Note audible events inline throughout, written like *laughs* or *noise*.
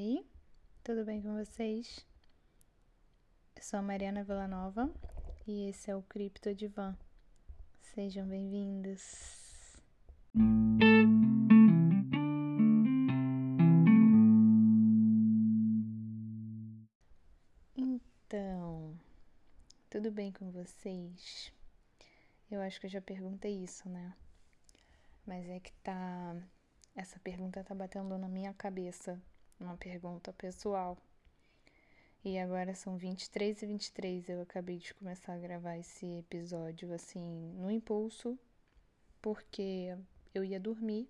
Oi, tudo bem com vocês? Eu sou a Mariana Villanova e esse é o Cripto Divan. Sejam bem-vindos. Então, tudo bem com vocês? Eu acho que eu já perguntei isso, né? Mas é que tá. Essa pergunta tá batendo na minha cabeça. Uma pergunta pessoal. E agora são 23 e 23. Eu acabei de começar a gravar esse episódio assim, no impulso, porque eu ia dormir,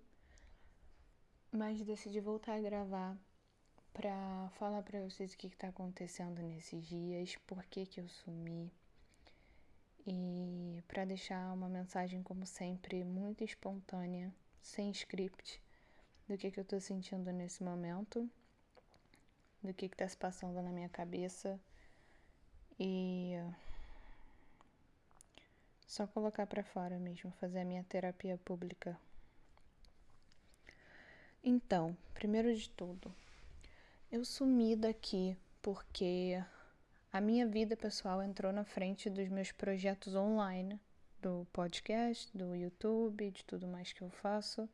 mas decidi voltar a gravar pra falar pra vocês o que, que tá acontecendo nesses dias, por que, que eu sumi e para deixar uma mensagem, como sempre, muito espontânea, sem script, do que, que eu tô sentindo nesse momento, do que, que tá se passando na minha cabeça e só colocar para fora mesmo, fazer a minha terapia pública. Então, primeiro de tudo, eu sumi daqui porque a minha vida pessoal entrou na frente dos meus projetos online, do podcast, do YouTube, de tudo mais que eu faço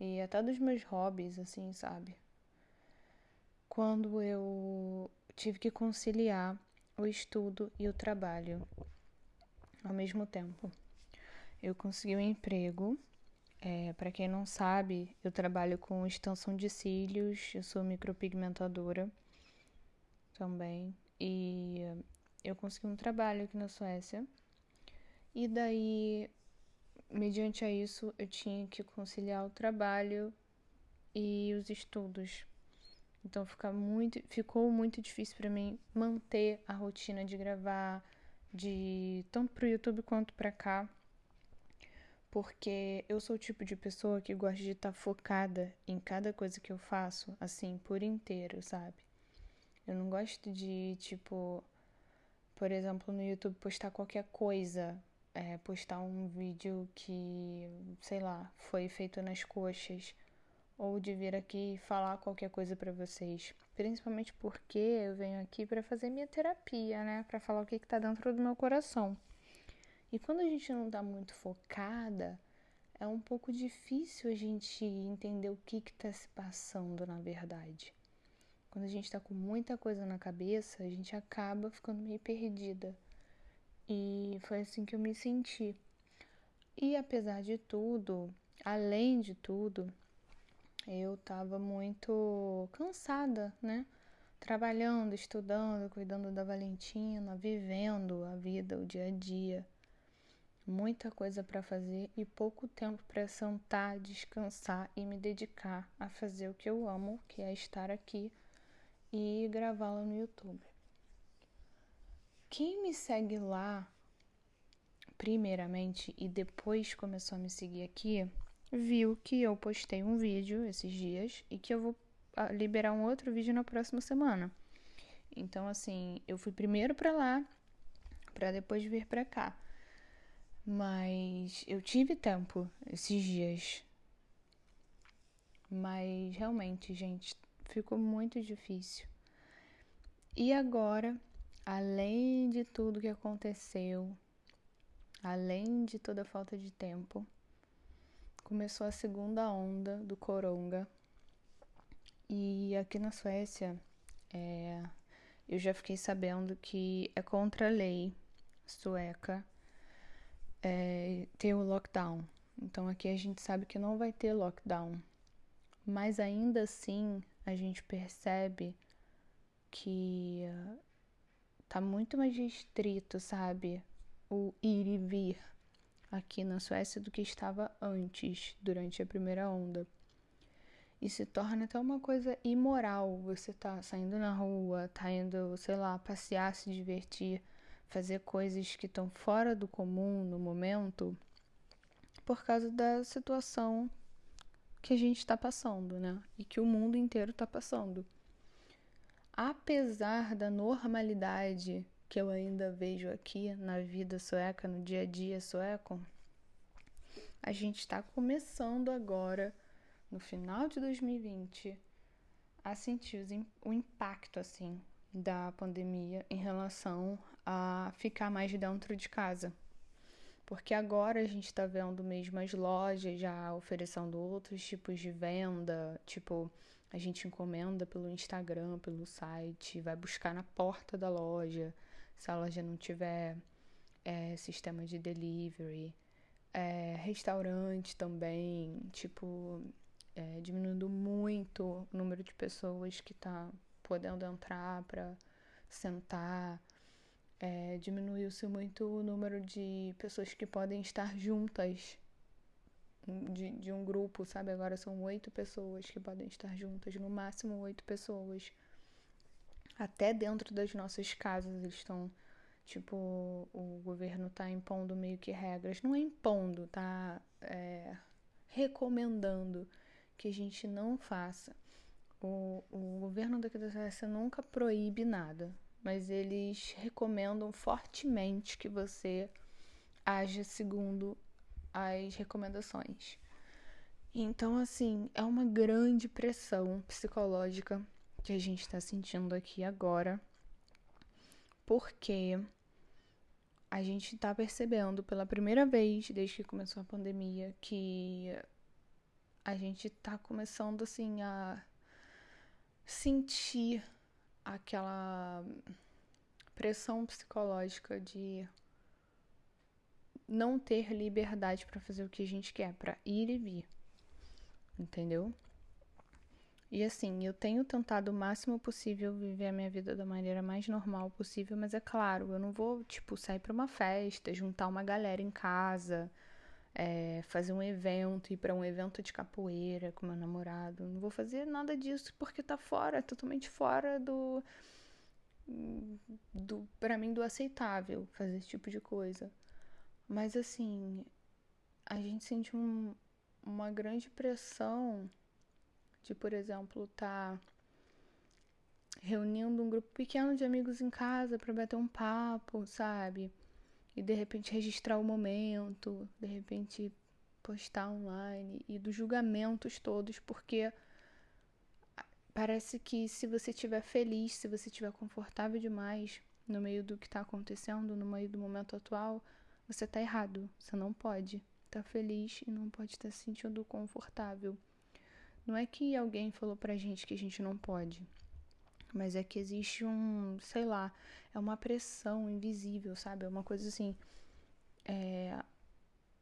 e até dos meus hobbies, assim, sabe? Quando eu tive que conciliar o estudo e o trabalho ao mesmo tempo. Eu consegui um emprego. É, para quem não sabe, eu trabalho com extensão de cílios, eu sou micropigmentadora também. E eu consegui um trabalho aqui na Suécia. E daí, mediante a isso, eu tinha que conciliar o trabalho e os estudos. Então fica muito, ficou muito difícil para mim manter a rotina de gravar de tanto pro YouTube quanto para cá. Porque eu sou o tipo de pessoa que gosta de estar tá focada em cada coisa que eu faço, assim, por inteiro, sabe? Eu não gosto de, tipo, por exemplo, no YouTube postar qualquer coisa. É, postar um vídeo que, sei lá, foi feito nas coxas. Ou de vir aqui falar qualquer coisa para vocês. Principalmente porque eu venho aqui para fazer minha terapia, né? Para falar o que, que tá dentro do meu coração. E quando a gente não tá muito focada, é um pouco difícil a gente entender o que que tá se passando na verdade. Quando a gente está com muita coisa na cabeça, a gente acaba ficando meio perdida. E foi assim que eu me senti. E apesar de tudo, além de tudo, eu estava muito cansada, né? Trabalhando, estudando, cuidando da Valentina, vivendo a vida, o dia a dia. Muita coisa para fazer e pouco tempo para sentar, descansar e me dedicar a fazer o que eu amo, que é estar aqui e gravá-la no YouTube. Quem me segue lá, primeiramente, e depois começou a me seguir aqui, viu que eu postei um vídeo esses dias e que eu vou ah, liberar um outro vídeo na próxima semana. Então, assim, eu fui primeiro para lá, para depois vir para cá. Mas eu tive tempo esses dias. Mas realmente, gente, ficou muito difícil. E agora, além de tudo que aconteceu, além de toda a falta de tempo, começou a segunda onda do coronga. E aqui na Suécia, é, eu já fiquei sabendo que é contra a lei sueca é, ter o lockdown. Então aqui a gente sabe que não vai ter lockdown. Mas ainda assim, a gente percebe que tá muito mais restrito, sabe? O ir e vir aqui na Suécia do que estava antes, durante a primeira onda. E se torna até uma coisa imoral. Você tá saindo na rua, tá indo, sei lá, passear, se divertir, fazer coisas que estão fora do comum no momento, por causa da situação que a gente está passando, né? E que o mundo inteiro está passando. Apesar da normalidade que eu ainda vejo aqui na vida sueca, no dia a dia sueco, a gente está começando agora, no final de 2020, a sentir o impacto, assim, da pandemia em relação a ficar mais dentro de casa. Porque agora a gente está vendo mesmo as lojas já oferecendo outros tipos de venda, tipo, a gente encomenda pelo Instagram, pelo site, vai buscar na porta da loja, se a loja não tiver é, sistema de delivery. É, restaurante também, tipo, é, diminuindo muito o número de pessoas que tá podendo entrar para sentar. É, Diminuiu-se muito o número de pessoas que podem estar juntas de, de um grupo, sabe? Agora são oito pessoas que podem estar juntas, no máximo oito pessoas. Até dentro das nossas casas eles estão, tipo, o governo tá impondo meio que regras. Não é impondo, tá é, recomendando que a gente não faça. O, o governo daqui da Suécia nunca proíbe nada, mas eles recomendam fortemente que você haja segundo as recomendações. Então, assim, é uma grande pressão psicológica que a gente está sentindo aqui agora, porque a gente está percebendo pela primeira vez desde que começou a pandemia que a gente está começando assim a sentir aquela pressão psicológica de não ter liberdade para fazer o que a gente quer, para ir e vir. Entendeu? E assim, eu tenho tentado o máximo possível viver a minha vida da maneira mais normal possível, mas é claro, eu não vou, tipo, sair para uma festa, juntar uma galera em casa, é, fazer um evento, ir para um evento de capoeira com meu namorado. Não vou fazer nada disso porque tá fora, totalmente fora do. do para mim, do aceitável fazer esse tipo de coisa. Mas assim, a gente sente um, uma grande pressão de, por exemplo, tá reunindo um grupo pequeno de amigos em casa para bater um papo, sabe? e de repente registrar o momento, de repente postar online e dos julgamentos todos, porque parece que se você estiver feliz, se você estiver confortável demais no meio do que está acontecendo, no meio do momento atual, você está errado. Você não pode estar tá feliz e não pode estar tá se sentindo confortável. Não é que alguém falou pra gente que a gente não pode mas é que existe um, sei lá, é uma pressão invisível, sabe? É uma coisa assim, é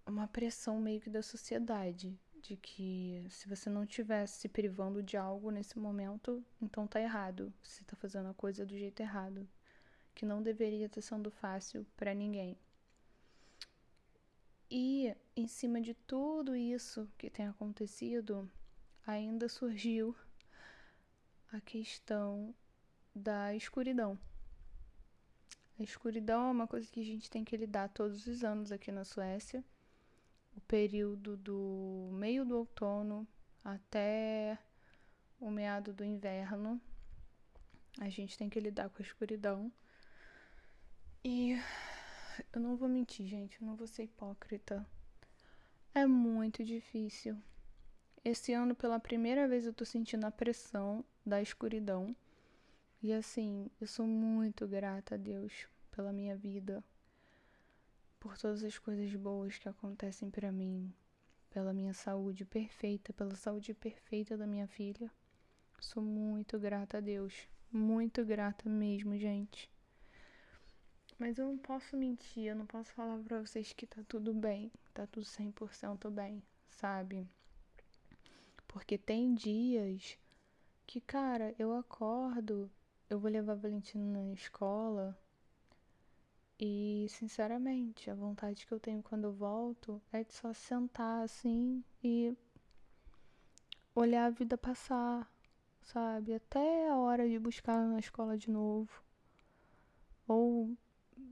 uma pressão meio que da sociedade, de que se você não estivesse se privando de algo nesse momento, então tá errado. Você tá fazendo a coisa do jeito errado, que não deveria estar sendo fácil para ninguém. E em cima de tudo isso que tem acontecido, ainda surgiu a questão da escuridão. A escuridão é uma coisa que a gente tem que lidar todos os anos aqui na Suécia. O período do meio do outono até o meado do inverno, a gente tem que lidar com a escuridão. E eu não vou mentir, gente, eu não vou ser hipócrita. É muito difícil. Esse ano, pela primeira vez, eu tô sentindo a pressão da escuridão. E assim, eu sou muito grata a Deus pela minha vida, por todas as coisas boas que acontecem para mim, pela minha saúde perfeita, pela saúde perfeita da minha filha. Sou muito grata a Deus, muito grata mesmo, gente. Mas eu não posso mentir, eu não posso falar pra vocês que tá tudo bem, tá tudo 100% bem, sabe? Porque tem dias que, cara, eu acordo, eu vou levar a Valentina na escola e, sinceramente, a vontade que eu tenho quando eu volto é de só sentar assim e olhar a vida passar, sabe? Até a hora de buscar na escola de novo. Ou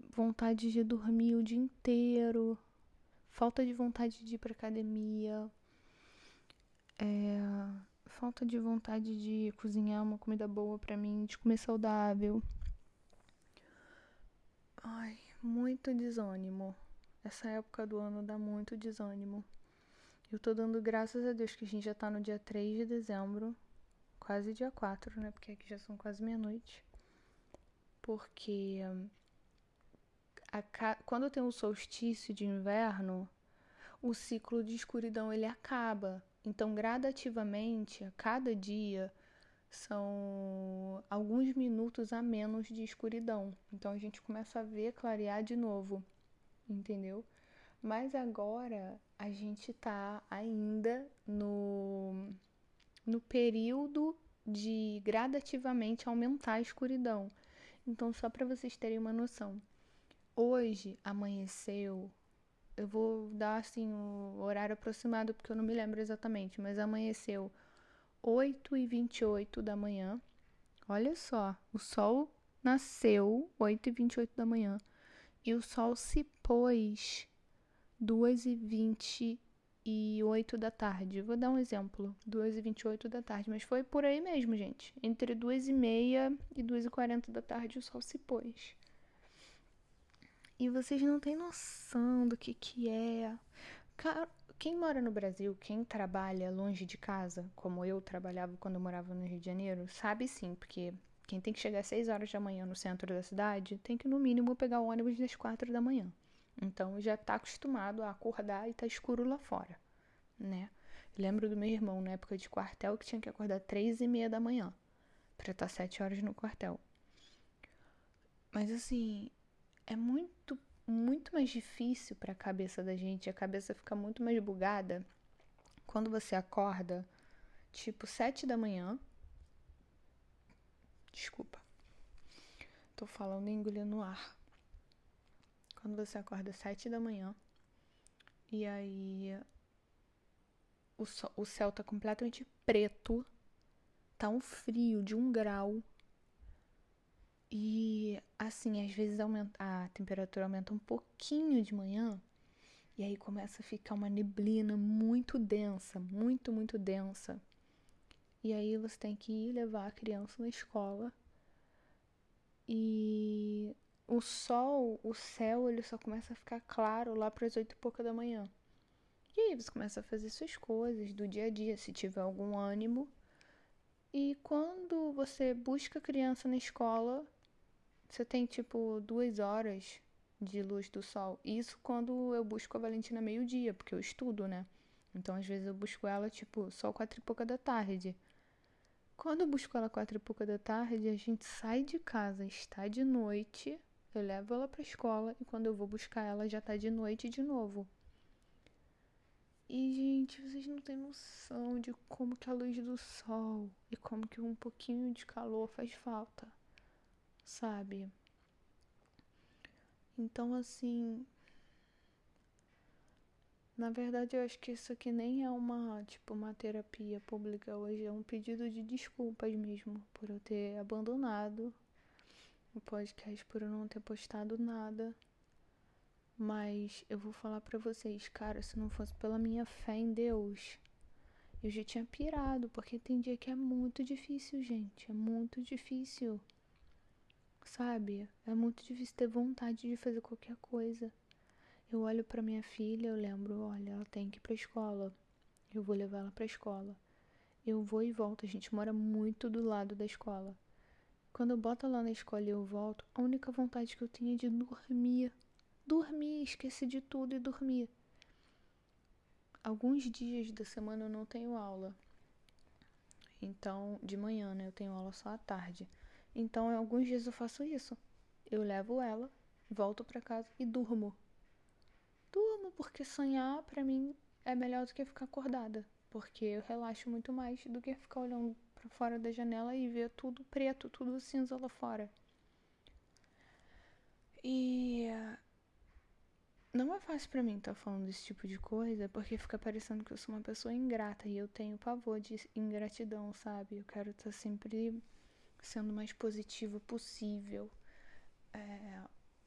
vontade de dormir o dia inteiro, falta de vontade de ir pra academia, é, falta de vontade de cozinhar uma comida boa para mim, de comer saudável. Ai, muito desânimo. Essa época do ano dá muito desânimo. Eu tô dando graças a Deus que a gente já tá no dia 3 de dezembro. quase dia 4, né? Porque aqui já são quase meia-noite. Porque a, quando tem o solstício de inverno, o ciclo de escuridão ele acaba. Então, gradativamente, a cada dia são alguns minutos a menos de escuridão. Então a gente começa a ver clarear de novo, entendeu? Mas agora a gente tá ainda no, no período de gradativamente aumentar a escuridão. Então, só para vocês terem uma noção, hoje amanheceu eu vou dar assim o horário aproximado porque eu não me lembro exatamente, mas amanheceu 8 e 28 da manhã. Olha só, o sol nasceu 8 e 28 da manhã e o sol se pôs 2 e 28 da tarde. Vou dar um exemplo, 2 e 28 da tarde, mas foi por aí mesmo, gente. Entre 2 e meia e 2 e 40 da tarde o sol se pôs. E vocês não têm noção do que que é. Quem mora no Brasil, quem trabalha longe de casa, como eu trabalhava quando eu morava no Rio de Janeiro, sabe sim, porque quem tem que chegar às 6 horas da manhã no centro da cidade tem que, no mínimo, pegar o ônibus das 4 da manhã. Então já tá acostumado a acordar e tá escuro lá fora, né? lembro do meu irmão na época de quartel que tinha que acordar três e meia da manhã para estar sete horas no quartel. Mas assim, é muito, muito mais difícil para a cabeça da gente, a cabeça fica muito mais bugada quando você acorda, tipo, sete da manhã. Desculpa. Tô falando e engolindo ar. Quando você acorda sete da manhã e aí o, so, o céu tá completamente preto, tá um frio de um grau e assim, às vezes aumenta, a temperatura aumenta um pouquinho de manhã e aí começa a ficar uma neblina muito densa, muito, muito densa. E aí você tem que ir levar a criança na escola. E o sol, o céu, ele só começa a ficar claro lá para as oito e pouca da manhã. E aí você começa a fazer suas coisas do dia a dia, se tiver algum ânimo. E quando você busca a criança na escola, você tem tipo duas horas de luz do sol. Isso quando eu busco a Valentina meio-dia, porque eu estudo, né? Então às vezes eu busco ela tipo só quatro e pouca da tarde. Quando eu busco ela quatro e pouca da tarde, a gente sai de casa, está de noite, eu levo ela pra escola e quando eu vou buscar ela já tá de noite de novo. E, gente, vocês não têm noção de como que a luz do sol e como que um pouquinho de calor faz falta sabe? Então, assim. Na verdade, eu acho que isso aqui nem é uma, tipo, uma terapia pública hoje, é um pedido de desculpas mesmo por eu ter abandonado o podcast, por eu não ter postado nada. Mas eu vou falar para vocês, cara, se não fosse pela minha fé em Deus, eu já tinha pirado, porque tem dia que é muito difícil, gente, é muito difícil sabe? É muito difícil ter vontade de fazer qualquer coisa. Eu olho para minha filha, eu lembro, olha, ela tem que ir pra escola. Eu vou levar ela pra escola. Eu vou e volto, a gente mora muito do lado da escola. Quando eu boto ela na escola e eu volto, a única vontade que eu tinha é de dormir. Dormir, esquecer de tudo e dormir. Alguns dias da semana eu não tenho aula. Então, de manhã, né? Eu tenho aula só à tarde. Então, em alguns dias eu faço isso. Eu levo ela, volto para casa e durmo. Durmo porque sonhar para mim é melhor do que ficar acordada, porque eu relaxo muito mais do que ficar olhando para fora da janela e ver tudo preto, tudo cinza lá fora. E não é fácil para mim estar tá falando desse tipo de coisa, porque fica parecendo que eu sou uma pessoa ingrata e eu tenho pavor de ingratidão, sabe? Eu quero estar tá sempre sendo mais positiva possível, é,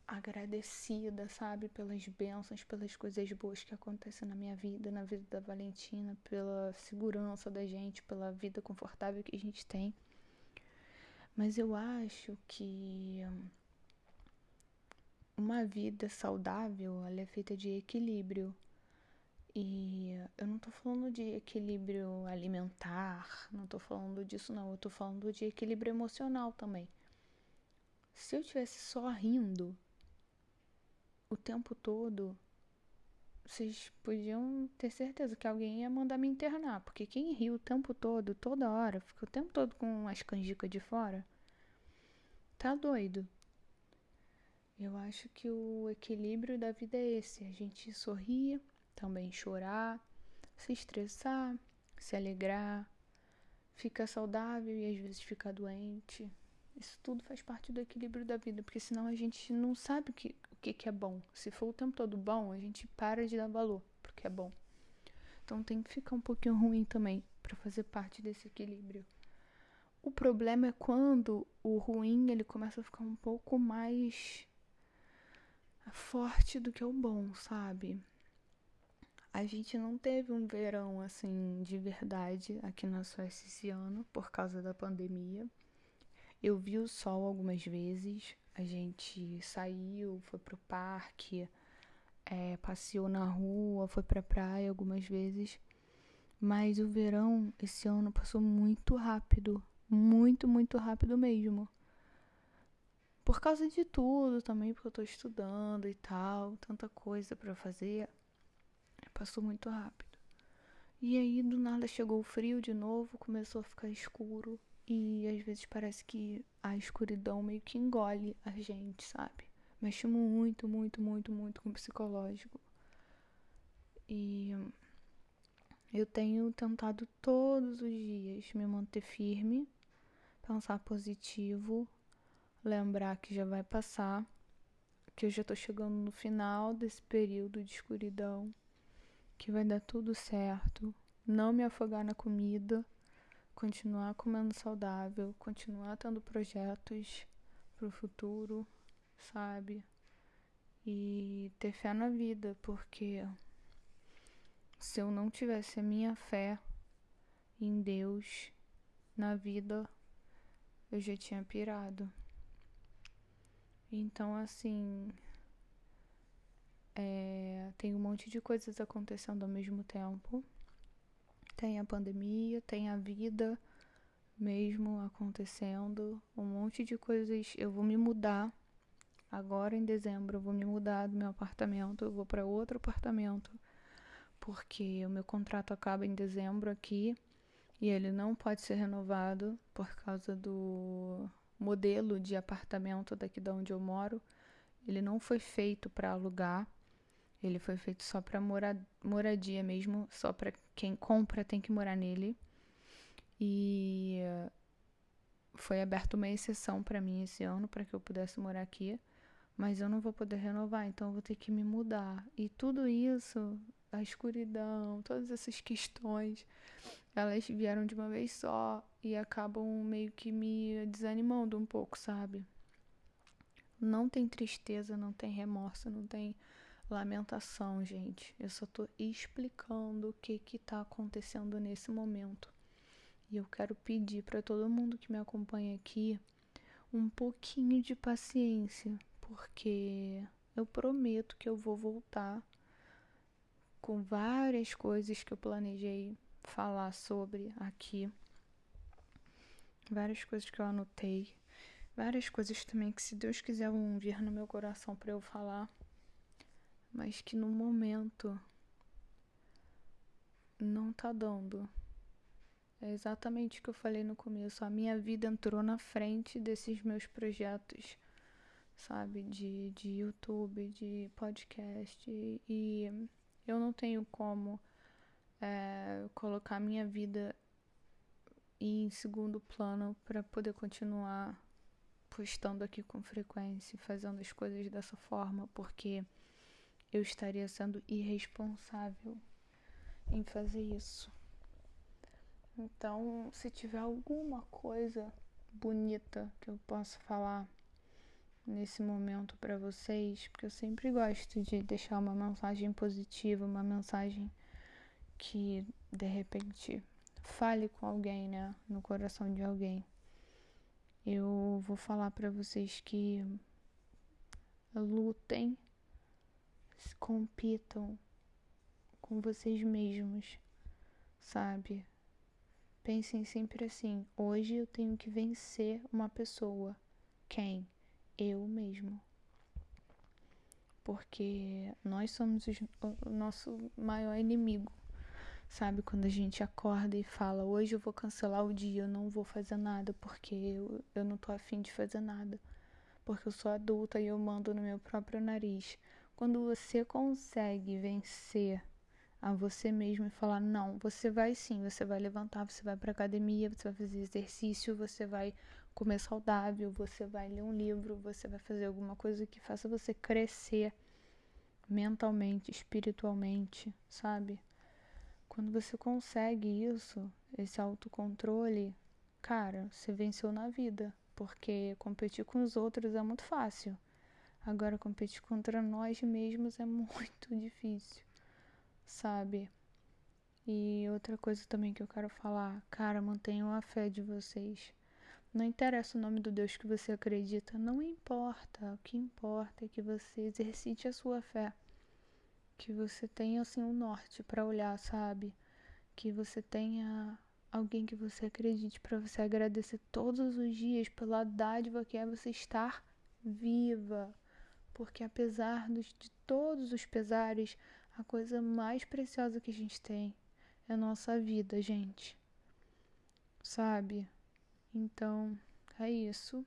agradecida, sabe, pelas bênçãos, pelas coisas boas que acontecem na minha vida, na vida da Valentina, pela segurança da gente, pela vida confortável que a gente tem. Mas eu acho que uma vida saudável ela é feita de equilíbrio. E eu não tô falando de equilíbrio alimentar, não tô falando disso não, eu tô falando de equilíbrio emocional também. Se eu tivesse só rindo o tempo todo, vocês podiam ter certeza que alguém ia mandar me internar, porque quem ri o tempo todo, toda hora, fica o tempo todo com as canjicas de fora, tá doido. Eu acho que o equilíbrio da vida é esse: a gente sorrir, também chorar, se estressar, se alegrar, ficar saudável e às vezes ficar doente. Isso tudo faz parte do equilíbrio da vida, porque senão a gente não sabe o que, o que, é bom. Se for o tempo todo bom, a gente para de dar valor porque é bom. Então tem que ficar um pouquinho ruim também para fazer parte desse equilíbrio. O problema é quando o ruim ele começa a ficar um pouco mais forte do que o bom, sabe? A gente não teve um verão assim de verdade aqui na Suécia esse ano por causa da pandemia. Eu vi o sol algumas vezes, a gente saiu, foi pro parque, é, passeou na rua, foi pra praia algumas vezes. Mas o verão esse ano passou muito rápido, muito, muito rápido mesmo. Por causa de tudo também, porque eu tô estudando e tal, tanta coisa para fazer. Passou muito rápido. E aí do nada chegou o frio de novo, começou a ficar escuro. E às vezes parece que a escuridão meio que engole a gente, sabe? Mexe muito, muito, muito, muito com o psicológico. E eu tenho tentado todos os dias me manter firme, pensar positivo, lembrar que já vai passar, que eu já tô chegando no final desse período de escuridão, que vai dar tudo certo, não me afogar na comida continuar comendo saudável, continuar tendo projetos pro futuro, sabe? E ter fé na vida, porque se eu não tivesse a minha fé em Deus, na vida, eu já tinha pirado. Então, assim, é, tem um monte de coisas acontecendo ao mesmo tempo tem a pandemia, tem a vida mesmo acontecendo, um monte de coisas. Eu vou me mudar agora em dezembro, eu vou me mudar do meu apartamento, eu vou para outro apartamento, porque o meu contrato acaba em dezembro aqui e ele não pode ser renovado por causa do modelo de apartamento daqui de onde eu moro. Ele não foi feito para alugar. Ele foi feito só para moradia mesmo, só para quem compra tem que morar nele. E foi aberta uma exceção para mim esse ano para que eu pudesse morar aqui, mas eu não vou poder renovar, então eu vou ter que me mudar. E tudo isso, a escuridão, todas essas questões, elas vieram de uma vez só e acabam meio que me desanimando um pouco, sabe? Não tem tristeza, não tem remorso, não tem lamentação, gente. Eu só tô explicando o que que tá acontecendo nesse momento. E eu quero pedir para todo mundo que me acompanha aqui um pouquinho de paciência, porque eu prometo que eu vou voltar com várias coisas que eu planejei falar sobre aqui. Várias coisas que eu anotei, várias coisas também que se Deus quiser vão vir no meu coração para eu falar mas que no momento não tá dando. É exatamente o que eu falei no começo. A minha vida entrou na frente desses meus projetos, sabe? De, de YouTube, de podcast. E eu não tenho como é, colocar minha vida em segundo plano para poder continuar postando aqui com frequência, fazendo as coisas dessa forma, porque eu estaria sendo irresponsável em fazer isso. Então, se tiver alguma coisa bonita que eu possa falar nesse momento para vocês, porque eu sempre gosto de deixar uma mensagem positiva, uma mensagem que de repente fale com alguém, né, no coração de alguém. Eu vou falar para vocês que lutem compitam com vocês mesmos, sabe? Pensem sempre assim: hoje eu tenho que vencer uma pessoa. Quem? Eu mesmo. Porque nós somos o nosso maior inimigo. Sabe? Quando a gente acorda e fala: hoje eu vou cancelar o dia, eu não vou fazer nada porque eu, eu não tô afim de fazer nada. Porque eu sou adulta e eu mando no meu próprio nariz. Quando você consegue vencer a você mesmo e falar: não, você vai sim, você vai levantar, você vai para academia, você vai fazer exercício, você vai comer saudável, você vai ler um livro, você vai fazer alguma coisa que faça você crescer mentalmente, espiritualmente, sabe? Quando você consegue isso, esse autocontrole, cara, você venceu na vida, porque competir com os outros é muito fácil. Agora competir contra nós mesmos é *laughs* muito difícil sabe? E outra coisa também que eu quero falar, cara, mantenham a fé de vocês. Não interessa o nome do Deus que você acredita, não importa. O que importa é que você exercite a sua fé. Que você tenha assim um norte para olhar, sabe? Que você tenha alguém que você acredite para você agradecer todos os dias pela dádiva que é você estar viva. Porque apesar de todos os pesares, a coisa mais preciosa que a gente tem é a nossa vida, gente. Sabe? Então, é isso.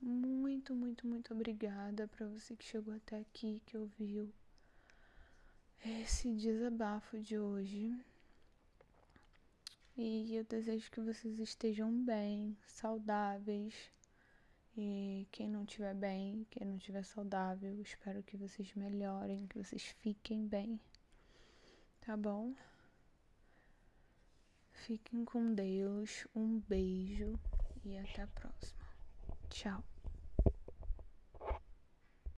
Muito, muito, muito obrigada para você que chegou até aqui, que ouviu esse desabafo de hoje. E eu desejo que vocês estejam bem, saudáveis e quem não estiver bem, quem não estiver saudável, espero que vocês melhorem, que vocês fiquem bem. Tá bom? Fiquem com Deus. Um beijo e até a próxima. Tchau.